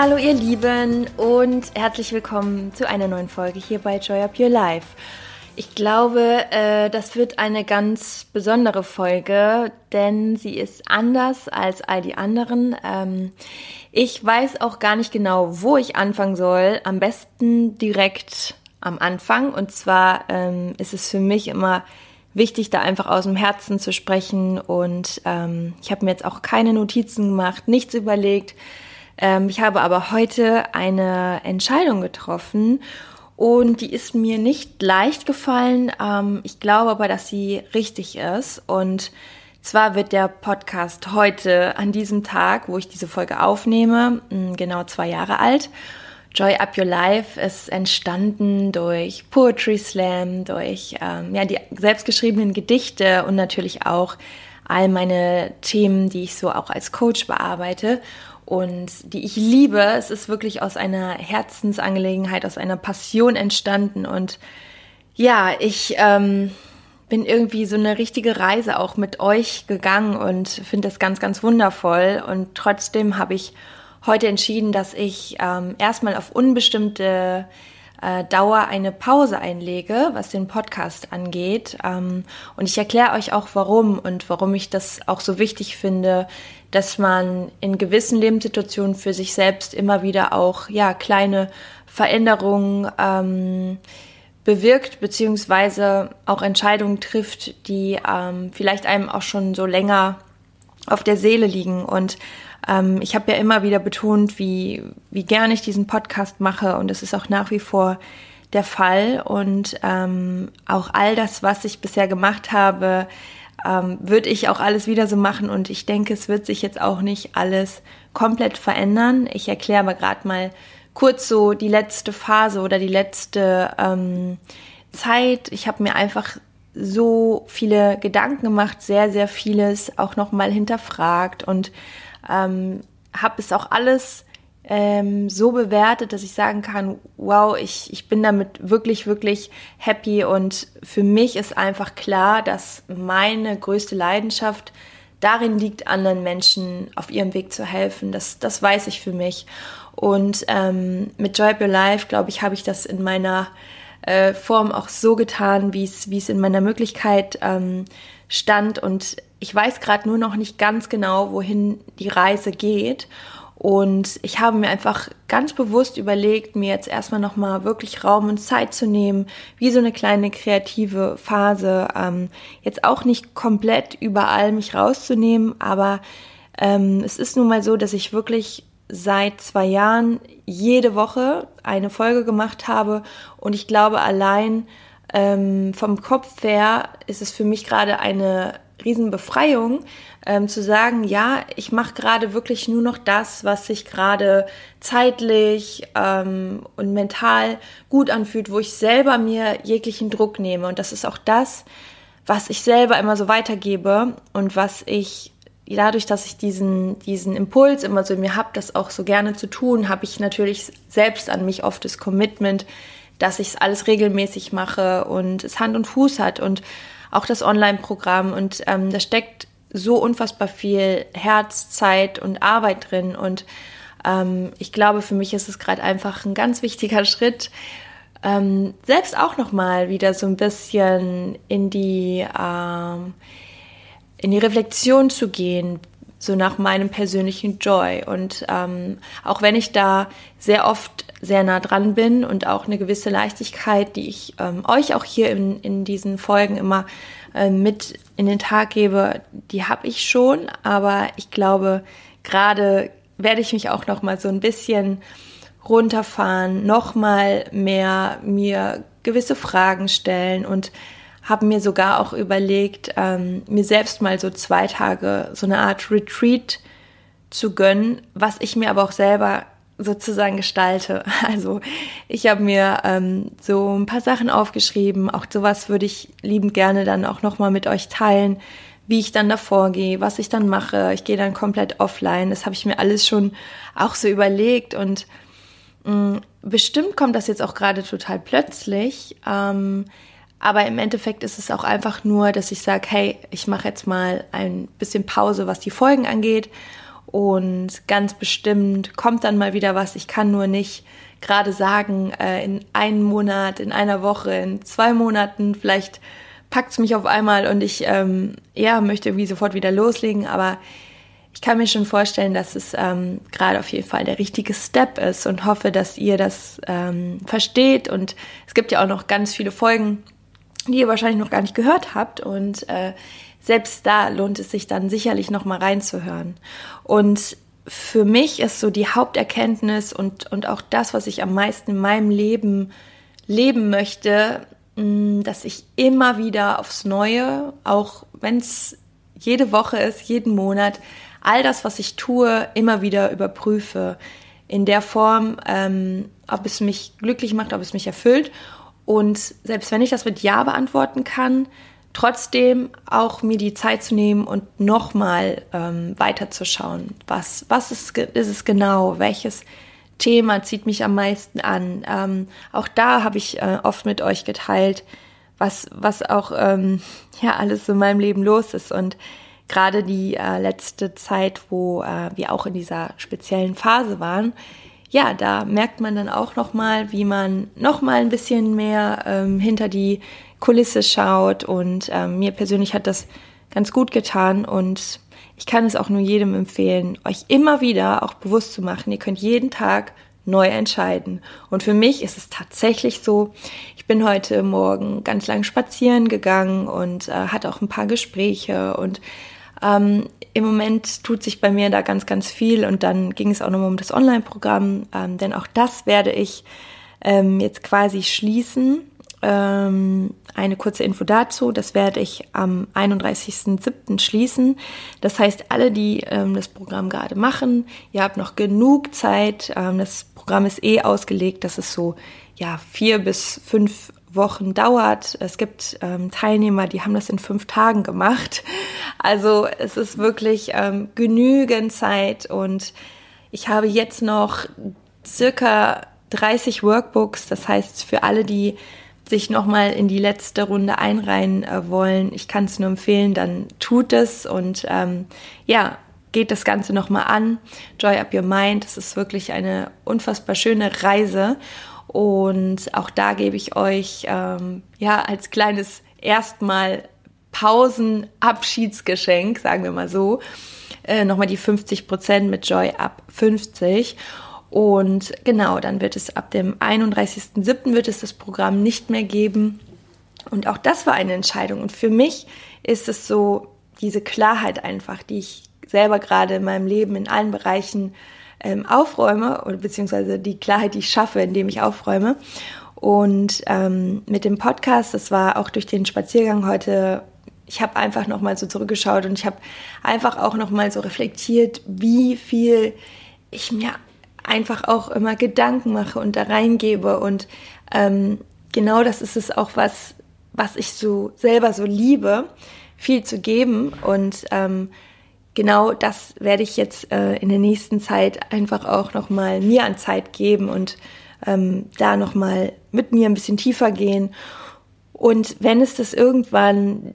Hallo ihr Lieben und herzlich willkommen zu einer neuen Folge hier bei Joy Up Your Life. Ich glaube, äh, das wird eine ganz besondere Folge, denn sie ist anders als all die anderen. Ähm, ich weiß auch gar nicht genau, wo ich anfangen soll. Am besten direkt am Anfang. Und zwar ähm, ist es für mich immer wichtig, da einfach aus dem Herzen zu sprechen. Und ähm, ich habe mir jetzt auch keine Notizen gemacht, nichts überlegt ähm, ich habe aber heute eine Entscheidung getroffen und die ist mir nicht leicht gefallen. Ähm, ich glaube aber, dass sie richtig ist. Und zwar wird der Podcast heute an diesem Tag, wo ich diese Folge aufnehme, genau zwei Jahre alt. Joy Up Your Life ist entstanden durch Poetry Slam, durch ähm, ja, die selbstgeschriebenen Gedichte und natürlich auch all meine Themen, die ich so auch als Coach bearbeite und die ich liebe. Es ist wirklich aus einer Herzensangelegenheit, aus einer Passion entstanden. Und ja, ich ähm, bin irgendwie so eine richtige Reise auch mit euch gegangen und finde das ganz, ganz wundervoll. Und trotzdem habe ich heute entschieden, dass ich ähm, erstmal auf unbestimmte äh, Dauer eine Pause einlege, was den Podcast angeht. Ähm, und ich erkläre euch auch warum und warum ich das auch so wichtig finde, dass man in gewissen Lebenssituationen für sich selbst immer wieder auch ja kleine Veränderungen ähm, bewirkt beziehungsweise auch Entscheidungen trifft, die ähm, vielleicht einem auch schon so länger auf der Seele liegen. Und ähm, ich habe ja immer wieder betont, wie, wie gerne ich diesen Podcast mache und es ist auch nach wie vor der Fall. Und ähm, auch all das, was ich bisher gemacht habe, ähm, würde ich auch alles wieder so machen und ich denke, es wird sich jetzt auch nicht alles komplett verändern. Ich erkläre aber gerade mal kurz so die letzte Phase oder die letzte ähm, Zeit. Ich habe mir einfach so viele Gedanken gemacht, sehr, sehr vieles auch nochmal hinterfragt und ähm, habe es auch alles ähm, so bewertet, dass ich sagen kann, wow, ich, ich bin damit wirklich, wirklich happy und für mich ist einfach klar, dass meine größte Leidenschaft darin liegt, anderen Menschen auf ihrem Weg zu helfen. Das, das weiß ich für mich. Und ähm, mit Joy Up Your Life, glaube ich, habe ich das in meiner äh, Form auch so getan, wie es in meiner Möglichkeit ähm, stand. Und ich weiß gerade nur noch nicht ganz genau, wohin die Reise geht. Und ich habe mir einfach ganz bewusst überlegt, mir jetzt erstmal nochmal wirklich Raum und Zeit zu nehmen, wie so eine kleine kreative Phase. Ähm, jetzt auch nicht komplett überall mich rauszunehmen, aber ähm, es ist nun mal so, dass ich wirklich seit zwei Jahren jede Woche eine Folge gemacht habe und ich glaube allein ähm, vom Kopf her ist es für mich gerade eine Riesenbefreiung, ähm, zu sagen, ja, ich mache gerade wirklich nur noch das, was sich gerade zeitlich ähm, und mental gut anfühlt, wo ich selber mir jeglichen Druck nehme. Und das ist auch das, was ich selber immer so weitergebe und was ich dadurch, dass ich diesen, diesen Impuls immer so in mir habe, das auch so gerne zu tun, habe ich natürlich selbst an mich oft das Commitment, dass ich es alles regelmäßig mache und es Hand und Fuß hat und auch das Online-Programm. Und ähm, da steckt so unfassbar viel Herz, Zeit und Arbeit drin. Und ähm, ich glaube, für mich ist es gerade einfach ein ganz wichtiger Schritt, ähm, selbst auch noch mal wieder so ein bisschen in die ähm, in die Reflexion zu gehen, so nach meinem persönlichen Joy. Und ähm, auch wenn ich da sehr oft sehr nah dran bin und auch eine gewisse Leichtigkeit, die ich ähm, euch auch hier in, in diesen Folgen immer äh, mit in den Tag gebe, die habe ich schon. Aber ich glaube, gerade werde ich mich auch noch mal so ein bisschen runterfahren, noch mal mehr mir gewisse Fragen stellen und habe mir sogar auch überlegt, ähm, mir selbst mal so zwei Tage so eine Art Retreat zu gönnen, was ich mir aber auch selber sozusagen gestalte. Also ich habe mir ähm, so ein paar Sachen aufgeschrieben. Auch sowas würde ich liebend gerne dann auch nochmal mit euch teilen, wie ich dann davor gehe, was ich dann mache. Ich gehe dann komplett offline. Das habe ich mir alles schon auch so überlegt und mh, mm, bestimmt kommt das jetzt auch gerade total plötzlich. Ähm, aber im Endeffekt ist es auch einfach nur, dass ich sage, hey, ich mache jetzt mal ein bisschen Pause, was die Folgen angeht. Und ganz bestimmt kommt dann mal wieder was. Ich kann nur nicht gerade sagen, äh, in einem Monat, in einer Woche, in zwei Monaten, vielleicht packt es mich auf einmal und ich ähm, ja, möchte irgendwie sofort wieder loslegen. Aber ich kann mir schon vorstellen, dass es ähm, gerade auf jeden Fall der richtige Step ist und hoffe, dass ihr das ähm, versteht. Und es gibt ja auch noch ganz viele Folgen, die ihr wahrscheinlich noch gar nicht gehört habt. Und äh, selbst da lohnt es sich dann sicherlich noch mal reinzuhören. Und für mich ist so die Haupterkenntnis und, und auch das, was ich am meisten in meinem Leben leben möchte, mm, dass ich immer wieder aufs Neue, auch wenn es jede Woche ist, jeden Monat, all das, was ich tue, immer wieder überprüfe. In der Form, ähm, ob es mich glücklich macht, ob es mich erfüllt. Und selbst wenn ich das mit Ja beantworten kann, trotzdem auch mir die Zeit zu nehmen und nochmal ähm, weiterzuschauen. Was, was ist, ist es genau? Welches Thema zieht mich am meisten an? Ähm, auch da habe ich äh, oft mit euch geteilt, was, was auch ähm, ja alles in meinem Leben los ist. Und gerade die äh, letzte Zeit, wo äh, wir auch in dieser speziellen Phase waren, ja, da merkt man dann auch nochmal, wie man nochmal ein bisschen mehr ähm, hinter die Kulisse schaut. Und ähm, mir persönlich hat das ganz gut getan und ich kann es auch nur jedem empfehlen, euch immer wieder auch bewusst zu machen, ihr könnt jeden Tag neu entscheiden. Und für mich ist es tatsächlich so, ich bin heute Morgen ganz lang spazieren gegangen und äh, hatte auch ein paar Gespräche und ähm, im Moment tut sich bei mir da ganz, ganz viel und dann ging es auch nochmal um das Online-Programm, ähm, denn auch das werde ich ähm, jetzt quasi schließen ähm, eine kurze Info dazu. Das werde ich am 31.07. schließen. Das heißt, alle, die ähm, das Programm gerade machen, ihr habt noch genug Zeit. Ähm, das Programm ist eh ausgelegt, dass es so ja vier bis fünf Wochen dauert. Es gibt ähm, Teilnehmer, die haben das in fünf Tagen gemacht. Also es ist wirklich ähm, genügend Zeit und ich habe jetzt noch circa 30 Workbooks. Das heißt, für alle, die sich nochmal in die letzte Runde einreihen äh, wollen, ich kann es nur empfehlen, dann tut es und ähm, ja, geht das Ganze nochmal an. Joy Up Your Mind, das ist wirklich eine unfassbar schöne Reise und auch da gebe ich euch ähm, ja als kleines erstmal Pausenabschiedsgeschenk, sagen wir mal so, äh, nochmal die 50 Prozent mit Joy Up 50 und genau, dann wird es ab dem 31.07. wird es das Programm nicht mehr geben. Und auch das war eine Entscheidung. Und für mich ist es so diese Klarheit einfach, die ich selber gerade in meinem Leben in allen Bereichen ähm, aufräume oder beziehungsweise die Klarheit, die ich schaffe, indem ich aufräume. Und ähm, mit dem Podcast, das war auch durch den Spaziergang heute, ich habe einfach noch mal so zurückgeschaut und ich habe einfach auch noch mal so reflektiert, wie viel ich mir einfach auch immer Gedanken mache und da reingebe. Und ähm, genau das ist es auch, was, was ich so selber so liebe, viel zu geben. Und ähm, genau das werde ich jetzt äh, in der nächsten Zeit einfach auch nochmal mir an Zeit geben und ähm, da nochmal mit mir ein bisschen tiefer gehen. Und wenn es das irgendwann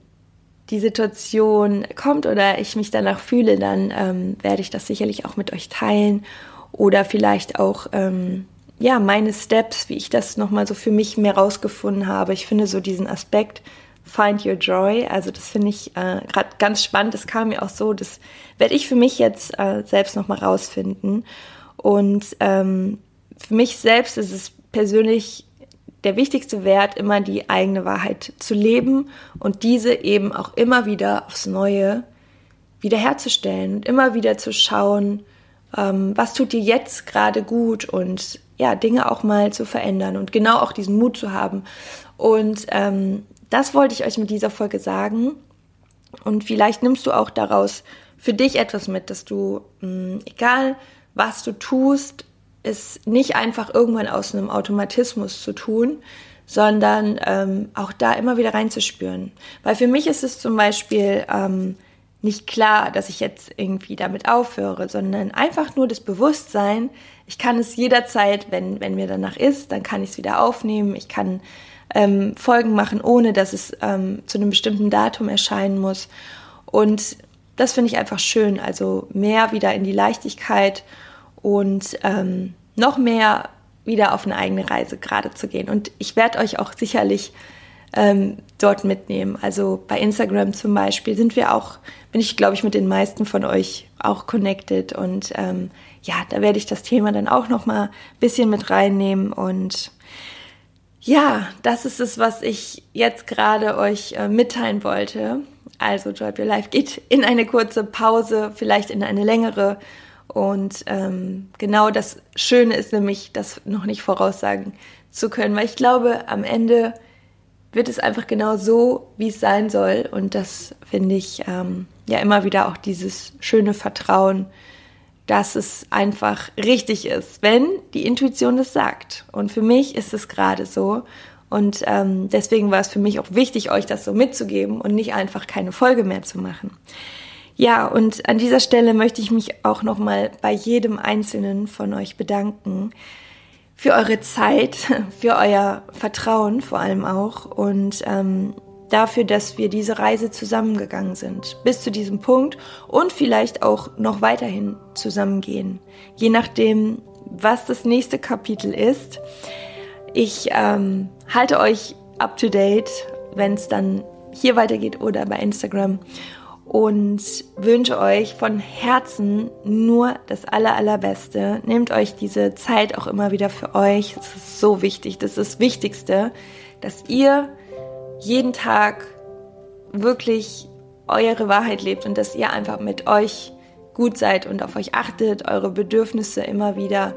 die Situation kommt oder ich mich danach fühle, dann ähm, werde ich das sicherlich auch mit euch teilen oder vielleicht auch ähm, ja meine Steps, wie ich das nochmal so für mich mehr rausgefunden habe. Ich finde so diesen Aspekt Find Your Joy, also das finde ich äh, gerade ganz spannend. Das kam mir auch so, das werde ich für mich jetzt äh, selbst nochmal rausfinden. Und ähm, für mich selbst ist es persönlich der wichtigste Wert, immer die eigene Wahrheit zu leben und diese eben auch immer wieder aufs Neue wiederherzustellen und immer wieder zu schauen, ähm, was tut dir jetzt gerade gut und ja, Dinge auch mal zu verändern und genau auch diesen Mut zu haben. Und ähm, das wollte ich euch mit dieser Folge sagen. Und vielleicht nimmst du auch daraus für dich etwas mit, dass du, mh, hm, egal was du tust, ist nicht einfach irgendwann aus einem Automatismus zu tun, sondern ähm, auch da immer wieder reinzuspüren. Weil für mich ist es zum Beispiel ähm, nicht klar, dass ich jetzt irgendwie damit aufhöre, sondern einfach nur das Bewusstsein, ich kann es jederzeit, wenn, wenn mir danach ist, dann kann ich es wieder aufnehmen, ich kann ähm, Folgen machen, ohne dass es ähm, zu einem bestimmten Datum erscheinen muss. Und das finde ich einfach schön, also mehr wieder in die Leichtigkeit und ähm, noch mehr wieder auf eine eigene Reise gerade zu gehen. Und ich werde euch auch sicherlich ähm, dort mitnehmen. Also bei Instagram zum Beispiel sind wir auch, bin ich glaube ich mit den meisten von euch auch connected und ähm, ja, da werde ich das Thema dann auch noch mal ein bisschen mit reinnehmen und ja, das ist es, was ich jetzt gerade euch äh, mitteilen wollte. Also Joy Your Life geht in eine kurze Pause, vielleicht in eine längere. Und ähm, genau das Schöne ist nämlich, das noch nicht voraussagen zu können, weil ich glaube, am Ende wird es einfach genau so, wie es sein soll. Und das finde ich ähm, ja immer wieder auch dieses schöne Vertrauen, dass es einfach richtig ist, wenn die Intuition das sagt. Und für mich ist es gerade so. Und ähm, deswegen war es für mich auch wichtig, euch das so mitzugeben und nicht einfach keine Folge mehr zu machen. Ja, und an dieser Stelle möchte ich mich auch nochmal bei jedem Einzelnen von euch bedanken, für eure Zeit, für euer Vertrauen vor allem auch und ähm, dafür, dass wir diese Reise zusammengegangen sind, bis zu diesem Punkt und vielleicht auch noch weiterhin zusammengehen, je nachdem, was das nächste Kapitel ist. Ich ähm, halte euch up to date, wenn es dann hier weitergeht oder bei Instagram und wünsche euch von Herzen nur das aller, allerbeste. Nehmt euch diese Zeit auch immer wieder für euch. Es ist so wichtig. Das ist das Wichtigste, dass ihr jeden Tag wirklich eure Wahrheit lebt und dass ihr einfach mit euch gut seid und auf euch achtet, eure Bedürfnisse immer wieder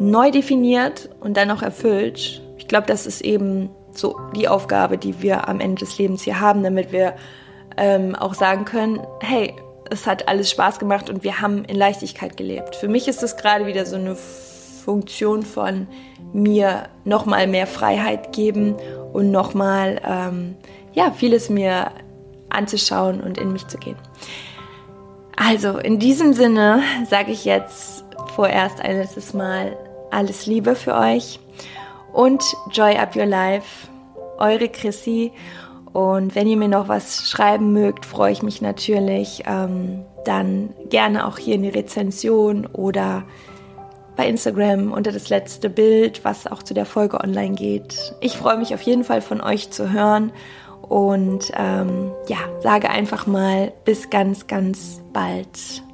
neu definiert und dann auch erfüllt. Ich glaube, das ist eben so die Aufgabe, die wir am Ende des Lebens hier haben, damit wir ähm, auch sagen können, hey, es hat alles Spaß gemacht und wir haben in Leichtigkeit gelebt. Für mich ist es gerade wieder so eine Funktion von mir nochmal mehr Freiheit geben und nochmal ähm, ja, vieles mir anzuschauen und in mich zu gehen. Also in diesem Sinne sage ich jetzt vorerst ein letztes Mal alles Liebe für euch und Joy Up Your Life, eure Chrissy und wenn ihr mir noch was schreiben mögt, freue ich mich natürlich. Ähm, dann gerne auch hier in die Rezension oder bei Instagram unter das letzte Bild, was auch zu der Folge online geht. Ich freue mich auf jeden Fall von euch zu hören und ähm, ja, sage einfach mal bis ganz, ganz bald.